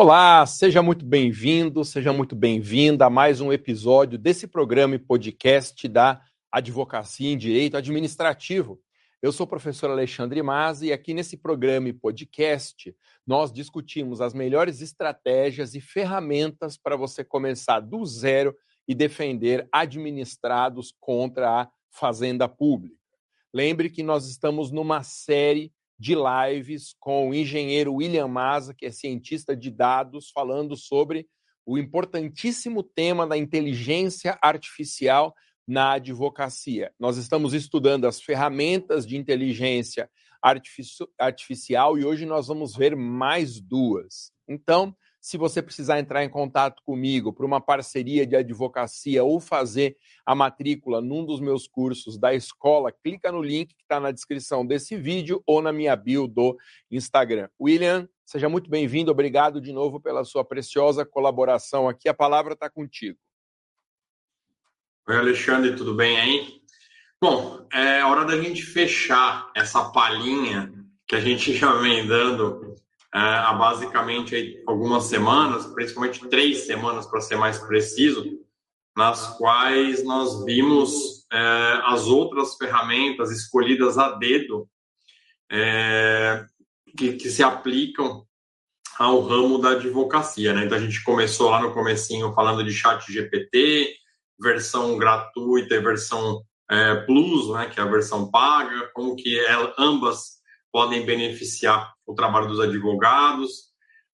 Olá, seja muito bem-vindo, seja muito bem-vinda a mais um episódio desse programa e podcast da Advocacia em Direito Administrativo. Eu sou o professor Alexandre Mazzi e aqui nesse programa e podcast nós discutimos as melhores estratégias e ferramentas para você começar do zero e defender administrados contra a fazenda pública. Lembre que nós estamos numa série de lives com o engenheiro William Maza, que é cientista de dados, falando sobre o importantíssimo tema da inteligência artificial na advocacia. Nós estamos estudando as ferramentas de inteligência artificial e hoje nós vamos ver mais duas. Então, se você precisar entrar em contato comigo para uma parceria de advocacia ou fazer a matrícula num dos meus cursos da escola, clica no link que está na descrição desse vídeo ou na minha bio do Instagram. William, seja muito bem-vindo. Obrigado de novo pela sua preciosa colaboração aqui. A palavra está contigo. Oi, Alexandre, tudo bem aí? Bom, é hora da gente fechar essa palhinha que a gente já vem dando há basicamente algumas semanas, principalmente três semanas para ser mais preciso, nas quais nós vimos é, as outras ferramentas escolhidas a dedo é, que, que, se aplicam ao ramo da advocacia. Né? Então a gente começou lá no comecinho falando de chat GPT, versão gratuita e versão é, plus, né, que é a versão paga, como que ela, ambas podem beneficiar o trabalho dos advogados.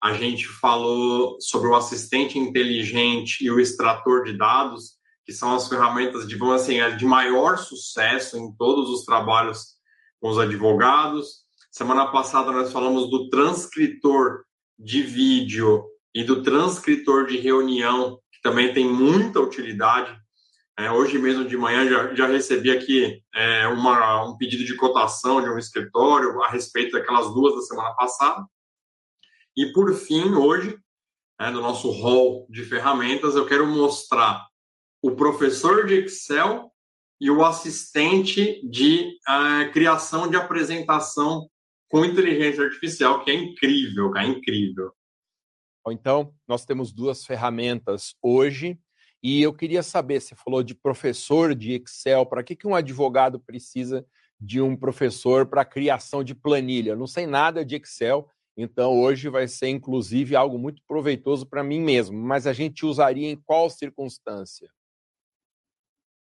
A gente falou sobre o assistente inteligente e o extrator de dados, que são as ferramentas de, vamos assim, de maior sucesso em todos os trabalhos com os advogados. Semana passada nós falamos do transcritor de vídeo e do transcritor de reunião, que também tem muita utilidade é, hoje mesmo de manhã já, já recebi aqui é, uma, um pedido de cotação de um escritório a respeito daquelas duas da semana passada. E por fim, hoje, né, no nosso hall de ferramentas, eu quero mostrar o professor de Excel e o assistente de uh, criação de apresentação com inteligência artificial, que é incrível, é incrível. Então, nós temos duas ferramentas hoje e eu queria saber, você falou de professor de Excel, para que, que um advogado precisa de um professor para criação de planilha? Eu não sei nada de Excel, então hoje vai ser inclusive algo muito proveitoso para mim mesmo, mas a gente usaria em qual circunstância?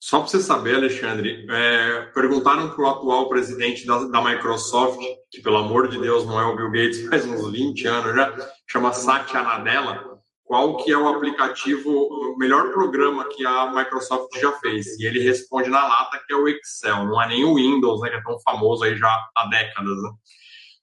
Só para você saber, Alexandre, é, perguntaram para o atual presidente da, da, Microsoft, que pelo amor de Deus não é o Bill Gates faz uns 20 anos já, chama Satya Nadella, qual que é o aplicativo, o melhor programa que a Microsoft já fez. E ele responde na lata que é o Excel, não é nem o Windows, né, que é tão famoso aí já há décadas. Né?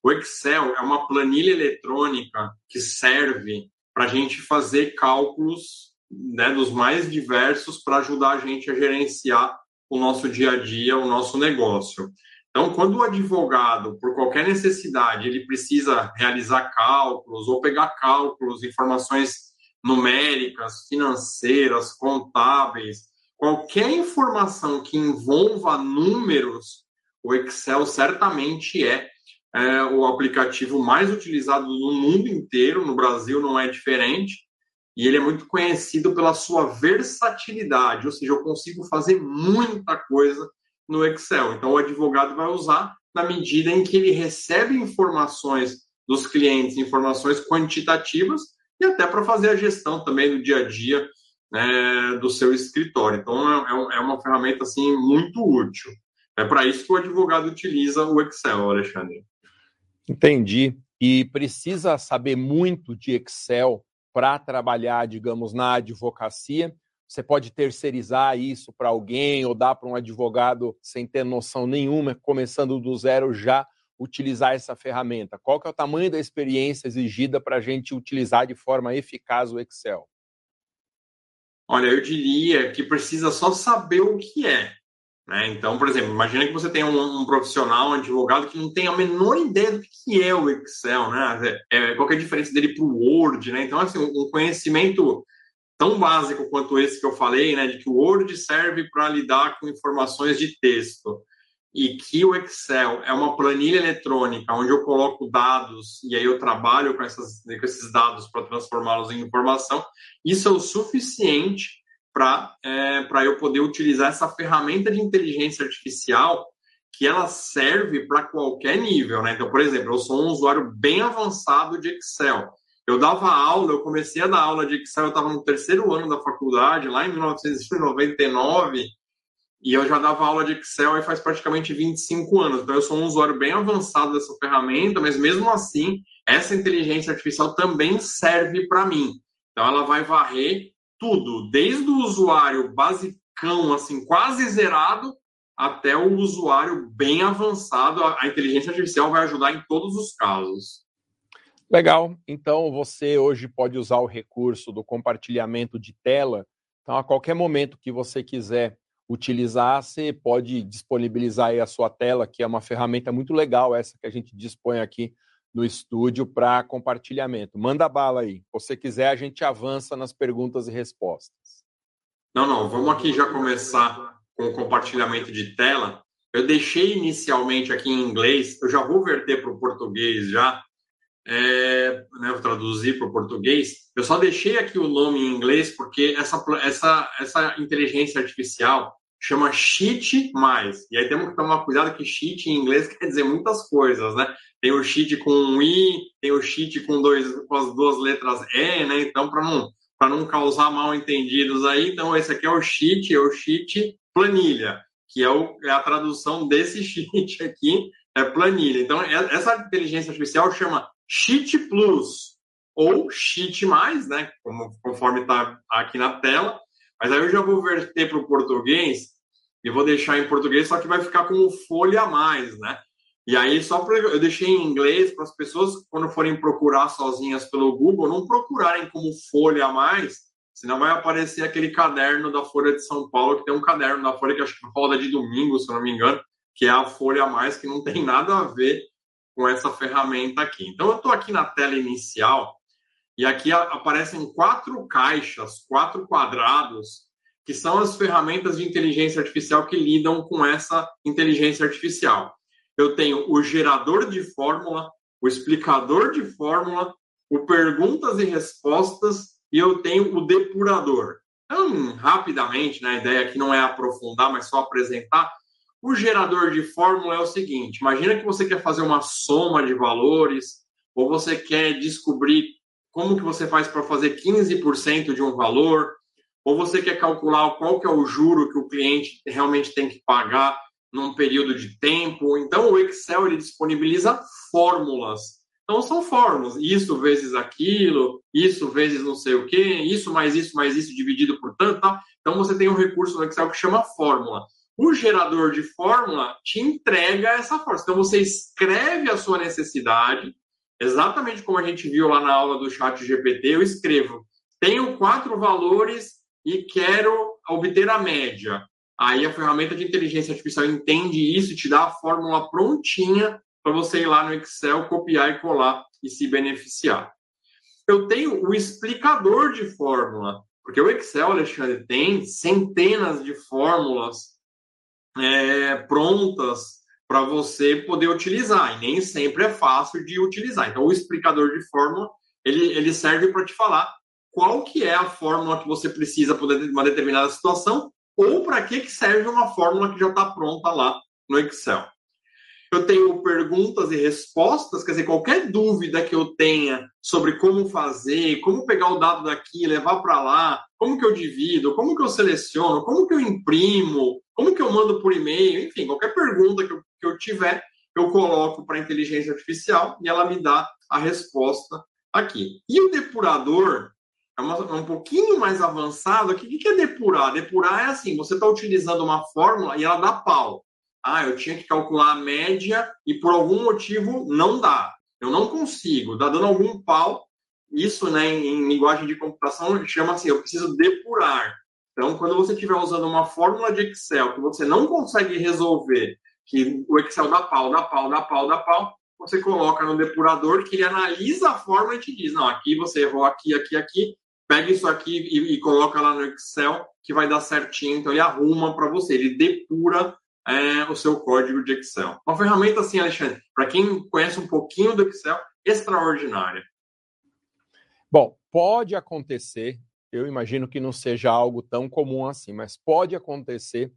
O Excel é uma planilha eletrônica que serve para a gente fazer cálculos né, dos mais diversos para ajudar a gente a gerenciar o nosso dia a dia, o nosso negócio. Então, quando o advogado, por qualquer necessidade, ele precisa realizar cálculos ou pegar cálculos, informações numéricas, financeiras, contábeis, qualquer informação que envolva números, o Excel certamente é, é, o aplicativo mais utilizado no mundo inteiro, no Brasil não é diferente, e ele é muito conhecido pela sua versatilidade, ou seja, eu consigo fazer muita coisa no Excel. Então, o advogado vai usar na medida em que ele recebe informações dos clientes, informações quantitativas, e até para fazer a gestão também do dia a dia né, do seu escritório. Então, é, é, é uma ferramenta assim muito útil. É para isso que o advogado utiliza o Excel, Alexandre. Entendi. E precisa saber muito de Excel para trabalhar, digamos, na advocacia. Você pode terceirizar isso para alguém ou dar para um advogado sem ter noção nenhuma, começando do zero já utilizar essa ferramenta? Qual que é o tamanho da experiência exigida para a gente utilizar de forma eficaz o Excel? Olha, eu diria que precisa só saber o que é. Né? Então, por exemplo, imagina que você tem um, um, profissional, um advogado que não tem a menor ideia do que é o Excel, né? É, qual é a diferença dele para o Word, né? Então, assim, um conhecimento tão básico quanto esse que eu falei, né? De que o Word serve para lidar com informações de texto e que o Excel é uma planilha eletrônica onde eu coloco dados e aí eu trabalho com, essas, com esses dados para transformá-los em informação, isso é o suficiente para é, eu poder utilizar essa ferramenta de inteligência artificial que ela serve para qualquer nível, né? Então, por exemplo, eu sou um usuário bem avançado de Excel. Eu dava aula, eu comecei a dar aula de Excel, eu estava no terceiro ano da faculdade, lá em 1999, e eu já dava aula de Excel aí faz praticamente 25 anos. Então, eu sou um usuário bem avançado dessa ferramenta, mas mesmo assim, essa inteligência artificial também serve para mim. Então, ela vai varrer tudo, desde o usuário basicão, assim, quase zerado, até o usuário bem avançado. A inteligência artificial vai ajudar em todos os casos. Legal. Então, você hoje pode usar o recurso do compartilhamento de tela. Então, a qualquer momento que você quiser utilizar, você pode disponibilizar aí a sua tela, que é uma ferramenta muito legal essa que a gente dispõe aqui no estúdio para compartilhamento. Manda bala aí. Se você quiser, a gente avança nas perguntas e respostas. Não, não, vamos aqui já começar com o compartilhamento de tela. Eu deixei inicialmente aqui em inglês, eu já vou verter para o português já, é, né, vou traduzir para o português. Eu só deixei aqui o nome em inglês porque essa, essa, essa inteligência artificial chama cheat mais. E aí temos que tomar cuidado que cheat em inglês quer dizer muitas coisas, né? Tem o cheat com um i, tem o cheat com, dois, com as duas letras e, né? Então, para não, não causar mal entendidos aí, então esse aqui é o cheat, é o cheat planilha, que é, o, é a tradução desse cheat aqui, é planilha. Então, é, essa inteligência artificial chama Cheat Plus ou Cheat Mais, né? Como, conforme está aqui na tela. Mas aí eu já vou verter para o português e vou deixar em português, só que vai ficar como folha a mais, né? E aí, só pra, eu deixei em inglês para as pessoas, quando forem procurar sozinhas pelo Google, não procurarem como folha a mais, senão vai aparecer aquele caderno da Folha de São Paulo, que tem um caderno da Folha que acho que roda de domingo, se não me engano, que é a folha a mais, que não tem nada a ver com essa ferramenta aqui. Então, eu estou aqui na tela inicial e aqui aparecem quatro caixas, quatro quadrados, que são as ferramentas de inteligência artificial que lidam com essa inteligência artificial. Eu tenho o gerador de fórmula, o explicador de fórmula, o perguntas e respostas e eu tenho o depurador. Então, rapidamente, né, a ideia aqui não é aprofundar, mas só apresentar. O gerador de fórmula é o seguinte: imagina que você quer fazer uma soma de valores, ou você quer descobrir como que você faz para fazer 15% de um valor, ou você quer calcular qual que é o juro que o cliente realmente tem que pagar num período de tempo. Então o Excel ele disponibiliza fórmulas. Então são fórmulas, isso vezes aquilo, isso vezes não sei o que, isso mais isso mais isso dividido por tanto, tá? Então você tem um recurso no Excel que chama fórmula. O gerador de fórmula te entrega essa fórmula. Então você escreve a sua necessidade, Exatamente como a gente viu lá na aula do chat GPT, eu escrevo: tenho quatro valores e quero obter a média. Aí a ferramenta de inteligência artificial entende isso e te dá a fórmula prontinha para você ir lá no Excel, copiar e colar e se beneficiar. Eu tenho o explicador de fórmula, porque o Excel, Alexandre, tem centenas de fórmulas é, prontas para você poder utilizar, e nem sempre é fácil de utilizar. Então, o explicador de fórmula, ele, ele serve para te falar qual que é a fórmula que você precisa para uma determinada situação, ou para que, que serve uma fórmula que já está pronta lá no Excel. Eu tenho perguntas e respostas, quer dizer, qualquer dúvida que eu tenha sobre como fazer, como pegar o dado daqui, levar para lá, como que eu divido, como que eu seleciono, como que eu imprimo, como que eu mando por e-mail, enfim, qualquer pergunta que eu, que eu tiver, eu coloco para a inteligência artificial e ela me dá a resposta aqui. E o depurador é, uma, é um pouquinho mais avançado. O que, que é depurar? Depurar é assim: você está utilizando uma fórmula e ela dá pau. Ah, eu tinha que calcular a média e por algum motivo não dá. Eu não consigo, está dando algum pau. Isso, né, em, em linguagem de computação, chama assim: eu preciso depurar. Então, quando você estiver usando uma fórmula de Excel que você não consegue resolver, que o Excel dá pau, dá pau, dá pau, dá pau, você coloca no depurador que ele analisa a fórmula e te diz, não, aqui você errou aqui, aqui, aqui, pega isso aqui e, e coloca lá no Excel que vai dar certinho, então ele arruma para você, ele depura é, o seu código de Excel. Uma ferramenta assim, Alexandre, para quem conhece um pouquinho do Excel, extraordinária. Bom, pode acontecer, eu imagino que não seja algo tão comum assim, mas pode acontecer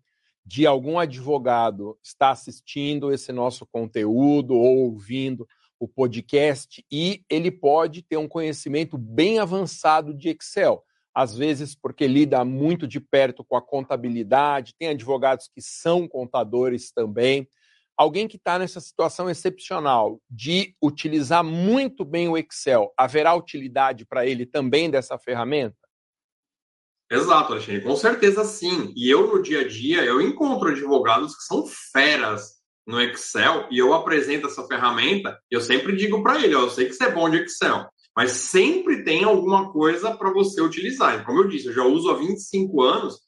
de algum advogado estar assistindo esse nosso conteúdo ou ouvindo o podcast e ele pode ter um conhecimento bem avançado de Excel. Às vezes, porque lida muito de perto com a contabilidade, tem advogados que são contadores também. Alguém que está nessa situação excepcional de utilizar muito bem o Excel, haverá utilidade para ele também dessa ferramenta? Exato, Alexandre, com certeza sim. E eu, no dia a dia, eu encontro advogados que são feras no Excel e eu apresento essa ferramenta, eu sempre digo para ele, eu sei que você é bom de Excel, mas sempre tem alguma coisa para você utilizar. Como eu disse, eu já uso há 25 anos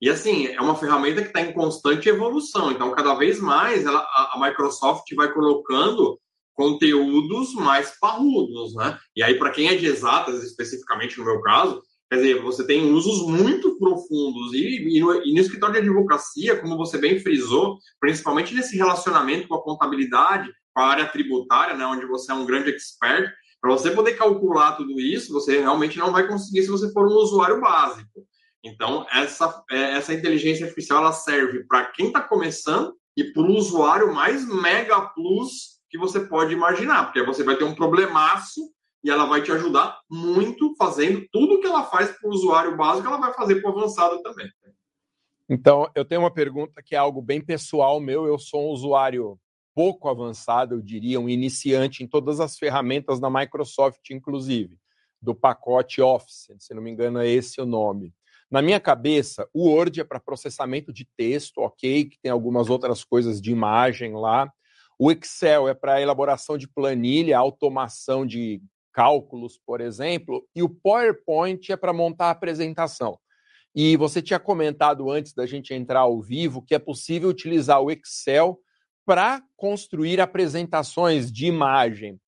e assim, é uma ferramenta que está em constante evolução. Então, cada vez mais ela, a, Microsoft vai colocando conteúdos mais parrudos, né? E aí, para quem é de exatas, especificamente no meu caso, Quer dizer, você tem usos muito profundos e, e, no, e, no, escritório de advocacia, como você bem frisou, principalmente nesse relacionamento com a contabilidade, com a área tributária, né, onde você é um grande expert, para você poder calcular tudo isso, você realmente não vai conseguir se você for um usuário básico. Então, essa, é, essa inteligência artificial ela serve para quem está começando e para o usuário mais mega plus que você pode imaginar, porque você vai ter um problemaço e ela vai te ajudar muito fazendo tudo que ela faz para o usuário básico, ela vai fazer para o avançado também. Então, eu tenho uma pergunta que é algo bem pessoal meu. Eu sou um usuário pouco avançado, eu diria, um iniciante em todas as ferramentas da Microsoft, inclusive, do pacote Office, se não me engano, é esse o nome. Na minha cabeça, o Word é para processamento de texto, ok, que tem algumas outras coisas de imagem lá. O Excel é para elaboração de planilha, automação de cálculos, por exemplo, e o PowerPoint é para montar a apresentação. E você tinha comentado antes da gente entrar ao vivo que é possível utilizar o Excel para construir apresentações de imagem.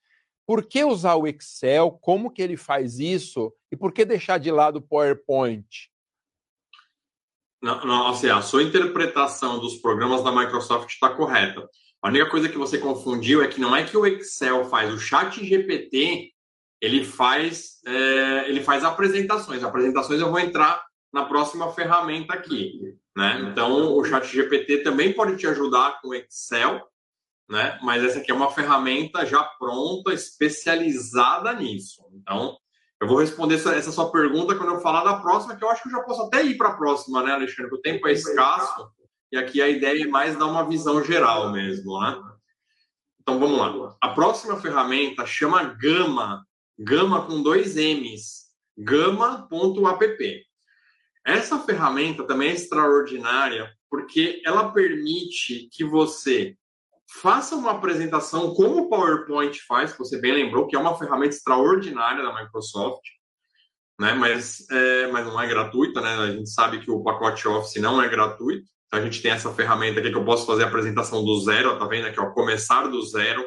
Por que usar o Excel? Como que ele faz isso? E por que deixar de lado o PowerPoint? Não, não, assim, a sua interpretação dos programas da Microsoft está correta. A única coisa que você confundiu é que não é que o Excel faz, o Chat GPT ele faz, é, ele faz apresentações. Apresentações eu vou entrar na próxima ferramenta aqui, né? Então, o Chat GPT também pode te ajudar com Excel, né? Mas essa aqui é uma ferramenta já pronta, especializada nisso. Então, eu vou responder essa, essa sua pergunta quando eu falar da próxima, que eu acho que eu já posso até ir para a próxima, né, Alexandre? Porque o tempo é escasso e aqui a ideia é mais dar uma visão geral mesmo, né? Então, vamos lá. A próxima ferramenta chama Gama Gama com dois M's, gama.app. Essa ferramenta também é extraordinária porque ela permite que você faça uma apresentação como o PowerPoint faz, que você bem lembrou, que é uma ferramenta extraordinária da Microsoft, né? mas, é, mas não é gratuita, né? A gente sabe que o pacote Office não é gratuito. Então a gente tem essa ferramenta aqui que eu posso fazer a apresentação do zero, tá vendo aqui, ó, começar do zero.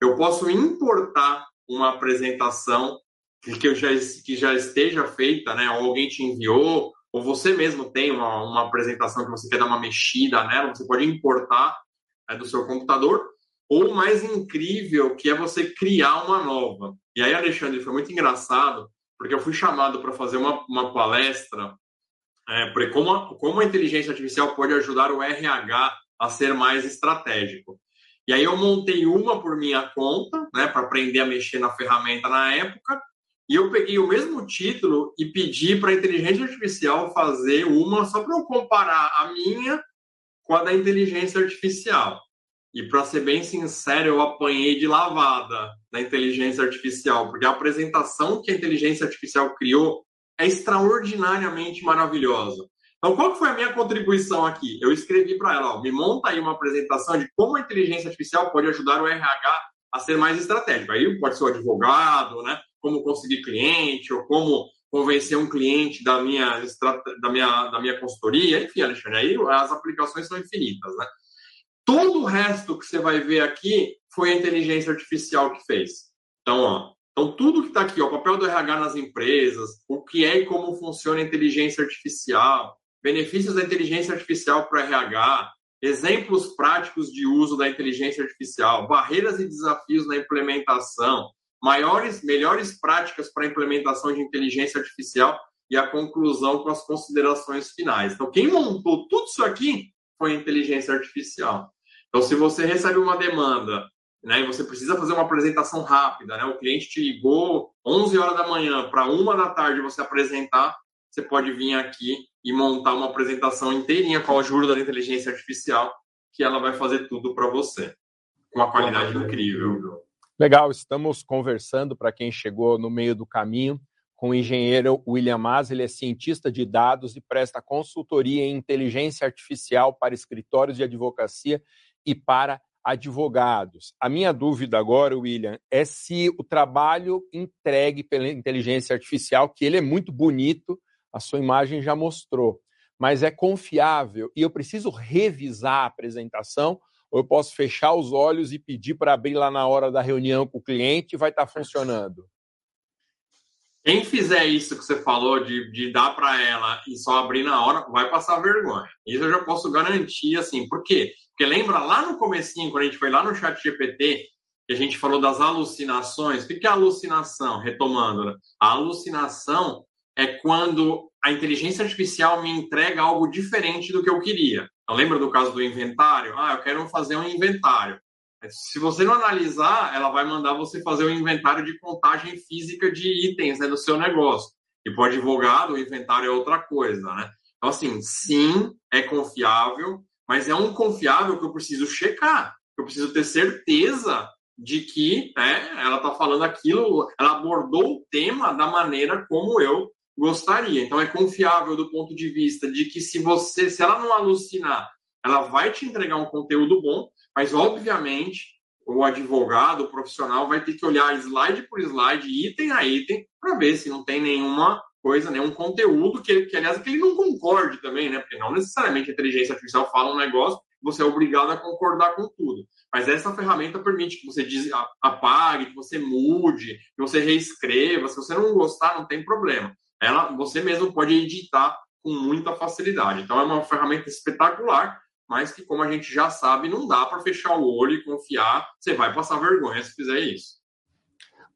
Eu posso importar uma apresentação que, eu já, que já esteja feita, né? Ou alguém te enviou, ou você mesmo tem uma, uma apresentação que você quer dar uma mexida nela, você pode importar é, do seu computador. Ou mais incrível, que é você criar uma nova. E aí, Alexandre, foi muito engraçado, porque eu fui chamado para fazer uma, uma palestra é, como, a, como a inteligência artificial pode ajudar o RH a ser mais estratégico. E aí eu montei uma por minha conta, né, para aprender a mexer na ferramenta na época, e eu peguei o mesmo título e pedi para a inteligência artificial fazer uma só para eu comparar a minha com a da inteligência artificial. E para ser bem sincero, eu apanhei de lavada da inteligência artificial, porque a apresentação que a inteligência artificial criou é extraordinariamente maravilhosa. Então, qual foi a minha contribuição aqui? Eu escrevi para ela, ó, me monta aí uma apresentação de como a inteligência artificial pode ajudar o RH a ser mais estratégico. Aí pode ser o advogado, né? Como conseguir cliente, ou como convencer um cliente da minha, da minha, da minha consultoria, enfim, Alexandre, aí as aplicações são infinitas, né? Todo o resto que você vai ver aqui foi a inteligência artificial que fez. Então, ó, então tudo que está aqui, ó, o papel do RH nas empresas, o que é e como funciona a inteligência artificial, benefícios da inteligência artificial para RH, exemplos práticos de uso da inteligência artificial, barreiras e desafios na implementação, maiores, melhores práticas para implementação de inteligência artificial e a conclusão com as considerações finais. Então, quem montou tudo isso aqui foi a inteligência artificial. Então, se você recebe uma demanda né, e você precisa fazer uma apresentação rápida, né, o cliente te ligou 11 horas da manhã para uma da tarde você apresentar, você pode vir aqui e montar uma apresentação inteirinha com a ajuda da inteligência artificial, que ela vai fazer tudo para você, com uma qualidade incrível. Legal, estamos conversando para quem chegou no meio do caminho com o engenheiro William Mas, ele é cientista de dados e presta consultoria em inteligência artificial para escritórios de advocacia e para advogados. A minha dúvida agora, William, é se o trabalho entregue pela inteligência artificial, que ele é muito bonito, a sua imagem já mostrou, mas é confiável e eu preciso revisar a apresentação ou eu posso fechar os olhos e pedir para abrir lá na hora da reunião com o cliente e vai estar tá funcionando? Quem fizer isso que você falou de, de dar para ela e só abrir na hora, vai passar vergonha. Isso eu já posso garantir, assim. Por quê? Porque lembra lá no comecinho, quando a gente foi lá no chat GPT, que a gente falou das alucinações. O que é alucinação? Retomando, né? a alucinação é quando a inteligência artificial me entrega algo diferente do que eu queria. Então, lembra do caso do inventário? Ah, eu quero fazer um inventário. Se você não analisar, ela vai mandar você fazer um inventário de contagem física de itens né, do seu negócio. E para o advogado, o inventário é outra coisa, né? Então, assim, sim, é confiável, mas é um confiável que eu preciso checar. Eu preciso ter certeza de que né, ela está falando aquilo, ela abordou o tema da maneira como eu gostaria. Então, é confiável do ponto de vista de que se você, se ela não alucinar, ela vai te entregar um conteúdo bom, mas, obviamente, o advogado, o profissional, vai ter que olhar slide por slide, item a item, para ver se não tem nenhuma coisa, nenhum conteúdo que, que, aliás, que ele não concorde também, né? Porque não necessariamente a inteligência artificial fala um negócio, você é obrigado a concordar com tudo. Mas essa ferramenta permite que você diz, apague, que você mude, que você reescreva. Se você não gostar, não tem problema. Ela, você mesmo pode editar com muita facilidade. Então é uma ferramenta espetacular mas que, como a gente já sabe, não dá para fechar o olho e confiar. Você vai passar vergonha se fizer isso.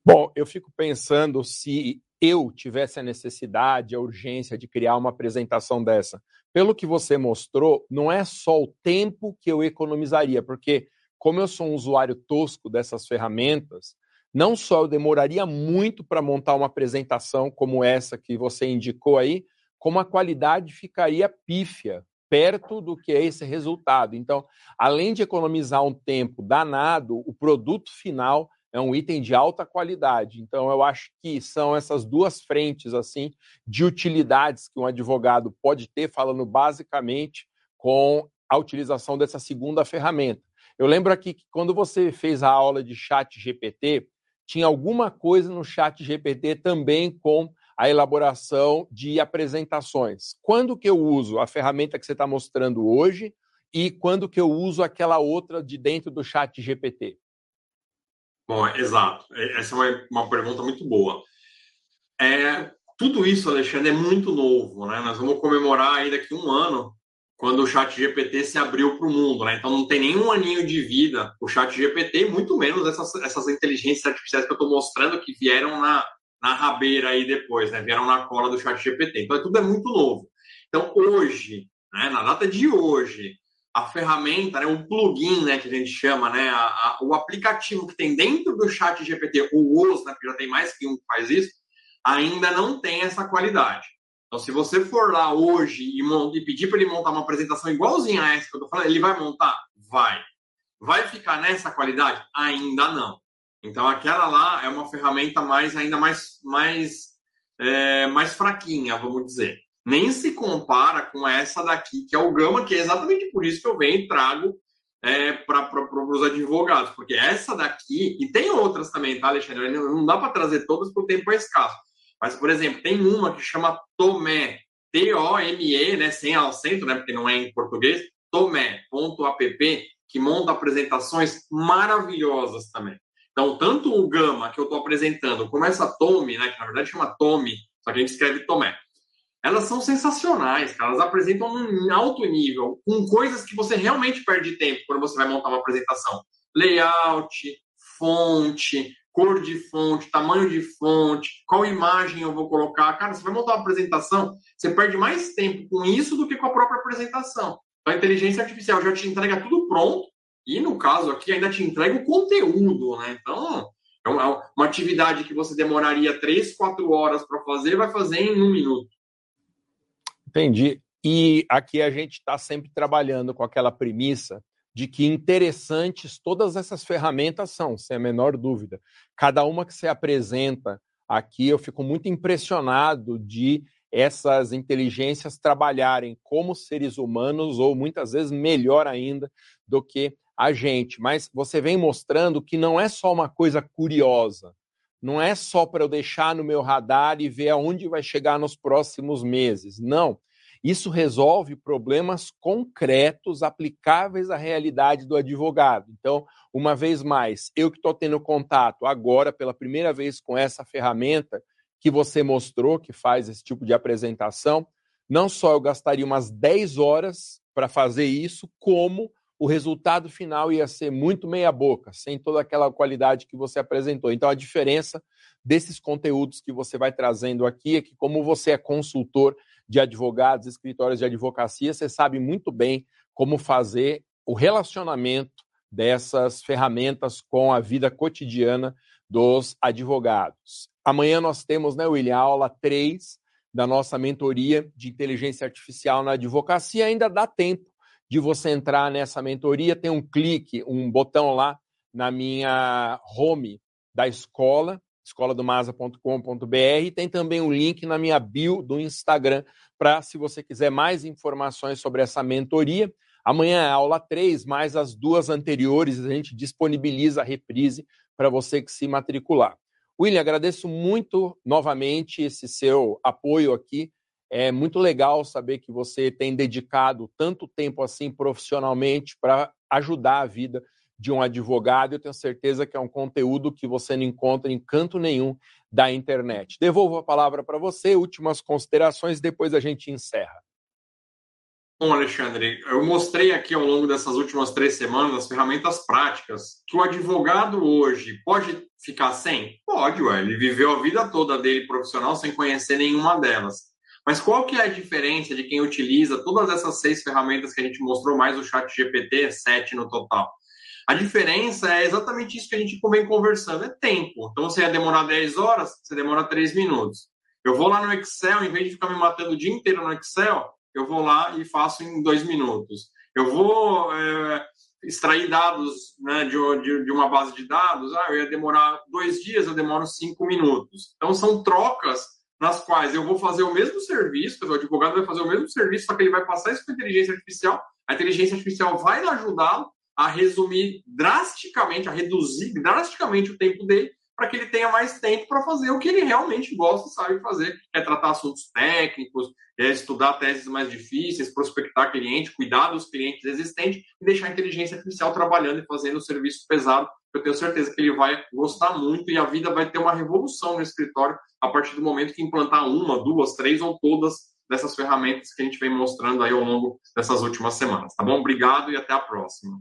Bom, eu fico pensando se eu tivesse a necessidade, a urgência de criar uma apresentação dessa. Pelo que você mostrou, não é só o tempo que eu economizaria, porque, como eu sou um usuário tosco dessas ferramentas, não só eu demoraria muito para montar uma apresentação como essa que você indicou aí, como a qualidade ficaria pífia, perto do que é esse resultado. Então, além de economizar um tempo danado, o produto final é um item de alta qualidade. Então, eu acho que são essas duas frentes assim de utilidades que um advogado pode ter, falando basicamente com a utilização dessa segunda ferramenta. Eu lembro aqui que quando você fez a aula de chat GPT, tinha alguma coisa no chat GPT também com a elaboração de apresentações. Quando que eu uso a ferramenta que você está mostrando hoje e quando que eu uso aquela outra de dentro do chat GPT? Bom, exato. Essa é uma, pergunta muito boa. É, tudo isso, Alexandre, é muito novo. Né? Nós vamos comemorar aí daqui um ano quando o chat GPT se abriu para o mundo. Né? Então não tem nenhum aninho de vida o chat GPT, muito menos essas, essas inteligências artificiais que eu estou mostrando que vieram na, na rabeira aí depois, né? Vieram na cola do chat GPT. Então, tudo é muito novo. Então, hoje, né, na data de hoje, a ferramenta, né, o plugin, né, que a gente chama, né, a, a, o aplicativo que tem dentro do chat GPT, o OS, né, já tem mais que um que faz isso, ainda não tem essa qualidade. Então, se você for lá hoje e, e pedir para ele montar uma apresentação igualzinha a essa que eu estou falando, ele vai montar? Vai. Vai ficar nessa qualidade? Ainda não. Então aquela lá é uma ferramenta mais ainda mais mais é, mais fraquinha, vamos dizer. Nem se compara com essa daqui, que é o Gama, que é exatamente por isso que eu venho e trago é, para os advogados, porque essa daqui, e tem outras também, tá, Alexandre? Não dá para trazer todas porque o tempo é escasso. Mas, por exemplo, tem uma que chama Tomé, T-O-M-E, né, sem acento, né, porque não é em português, tomé.app, que monta apresentações maravilhosas também. Então, tanto o Gama que eu estou apresentando, como essa Tome, né, que na verdade chama Tome, só que a gente escreve Tomé, elas são sensacionais, cara. Elas apresentam um alto nível, com coisas que você realmente perde tempo quando você vai montar uma apresentação. Layout, fonte, cor de fonte, tamanho de fonte, qual imagem eu vou colocar. Cara, você vai montar uma apresentação, você perde mais tempo com isso do que com a própria apresentação. Então, a inteligência artificial já te entrega tudo pronto e, no caso aqui, ainda te entrega o conteúdo, né? Então, é uma, atividade que você demoraria três, quatro horas para fazer, vai fazer em um minuto. Entendi. E aqui a gente está sempre trabalhando com aquela premissa de que interessantes todas essas ferramentas são, sem a menor dúvida. Cada uma que você apresenta aqui, eu fico muito impressionado de essas inteligências trabalharem como seres humanos, ou muitas vezes melhor ainda do que a gente. Mas você vem mostrando que não é só uma coisa curiosa, não é só para eu deixar no meu radar e ver aonde vai chegar nos próximos meses. Não. Isso resolve problemas concretos aplicáveis à realidade do advogado. Então, uma vez mais, eu que estou tendo contato agora pela primeira vez com essa ferramenta que você mostrou, que faz esse tipo de apresentação, não só eu gastaria umas 10 horas para fazer isso, como o resultado final ia ser muito meia-boca, sem toda aquela qualidade que você apresentou. Então, a diferença desses conteúdos que você vai trazendo aqui é que, como você é consultor de advogados, escritórios de advocacia, você sabe muito bem como fazer o relacionamento dessas ferramentas com a vida cotidiana dos advogados. Amanhã nós temos, né, William, a aula 3 da nossa mentoria de inteligência artificial na advocacia. Ainda dá tempo de você entrar nessa mentoria, tem um clique, um botão lá na minha home da escola, escoladomasa.com.br, tem também um link na minha bio do Instagram para se você quiser mais informações sobre essa mentoria. Amanhã é aula 3, mais as duas anteriores, a gente disponibiliza a reprise para você que se matricular. William, agradeço muito novamente esse seu apoio aqui é muito legal saber que você tem dedicado tanto tempo assim profissionalmente para ajudar a vida de um advogado. Eu tenho certeza que é um conteúdo que você não encontra em canto nenhum da internet. Devolvo a palavra para você, últimas considerações, depois a gente encerra. Bom, Alexandre, eu mostrei aqui ao longo dessas últimas três semanas as ferramentas práticas que o advogado hoje pode ficar sem? Pode, ué. Ele viveu a vida toda dele profissional sem conhecer nenhuma delas. Mas qual que é a diferença de quem utiliza todas essas seis ferramentas que a gente mostrou, mais o chat GPT, sete no total? A diferença é exatamente isso que a gente vem conversando, é tempo. Então, você ia demorar 10 horas, você demora 3 minutos. Eu vou lá no Excel, em vez de ficar me matando o dia inteiro no Excel, eu vou lá e faço em 2 minutos. Eu vou é, extrair dados né, de, de, de, uma base de dados, ah, eu ia demorar dois dias, eu demoro 5 minutos. Então, são trocas nas quais eu vou fazer o mesmo serviço, o advogado vai fazer o mesmo serviço, só que ele vai passar isso para a inteligência artificial, a inteligência artificial vai ajudá-lo a resumir drasticamente, a reduzir drasticamente o tempo dele, para que ele tenha mais tempo para fazer o que ele realmente gosta, sabe fazer, é tratar assuntos técnicos, é estudar teses mais difíceis, prospectar cliente, cuidar dos clientes existentes e deixar a inteligência artificial trabalhando e fazendo o serviço pesado. Eu tenho certeza que ele vai gostar muito e a vida vai ter uma revolução no escritório a partir do momento que implantar uma, duas, três ou todas dessas ferramentas que a gente vem mostrando aí ao longo dessas últimas semanas. Tá bom? Obrigado e até a próxima.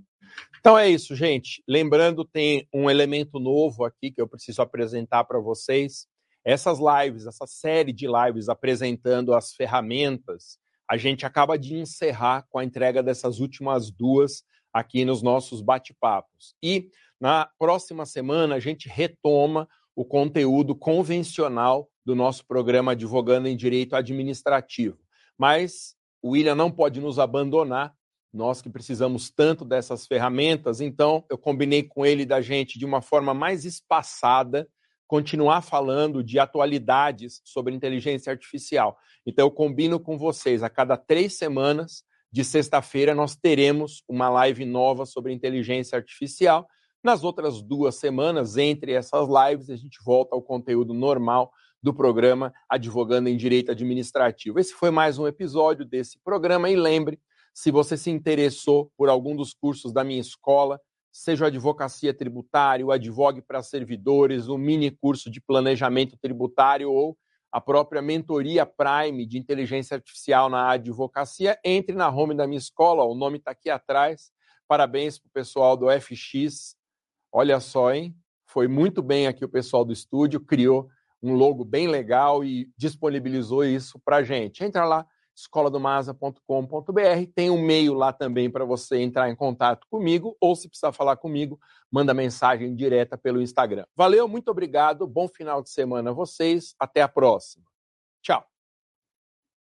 Então é isso, gente. Lembrando, tem um elemento novo aqui que eu preciso apresentar para vocês. Essas lives, essa série de lives apresentando as ferramentas, a gente acaba de encerrar com a entrega dessas últimas duas aqui nos nossos bate-papos. E na próxima semana a gente retoma o conteúdo convencional do nosso programa Advogando em Direito Administrativo. Mas o William não pode nos abandonar, nós que precisamos tanto dessas ferramentas, então eu combinei com ele da gente, de uma forma mais espaçada, continuar falando de atualidades sobre inteligência artificial. Então eu combino com vocês, a cada três semanas, de sexta-feira, nós teremos uma live nova sobre inteligência artificial nas outras duas semanas, entre essas lives, a gente volta ao conteúdo normal do programa Advogando em Direito Administrativo. Esse foi mais um episódio desse programa e lembre, se você se interessou por algum dos cursos da minha escola, seja Advocacia Tributária, o Advogue para Servidores, o mini curso de Planejamento Tributário ou a própria mentoria Prime de inteligência artificial na advocacia, entre na home da minha escola, o nome está aqui atrás. Parabéns para o pessoal do FX. Olha só, hein? Foi muito bem aqui o pessoal do estúdio, criou um logo bem legal e disponibilizou isso para gente. Entra lá, escoladomasa.com.br. Tem um e-mail lá também para você entrar em contato comigo, ou se precisar falar comigo, manda mensagem direta pelo Instagram. Valeu, muito obrigado, bom final de semana a vocês, até a próxima. Tchau.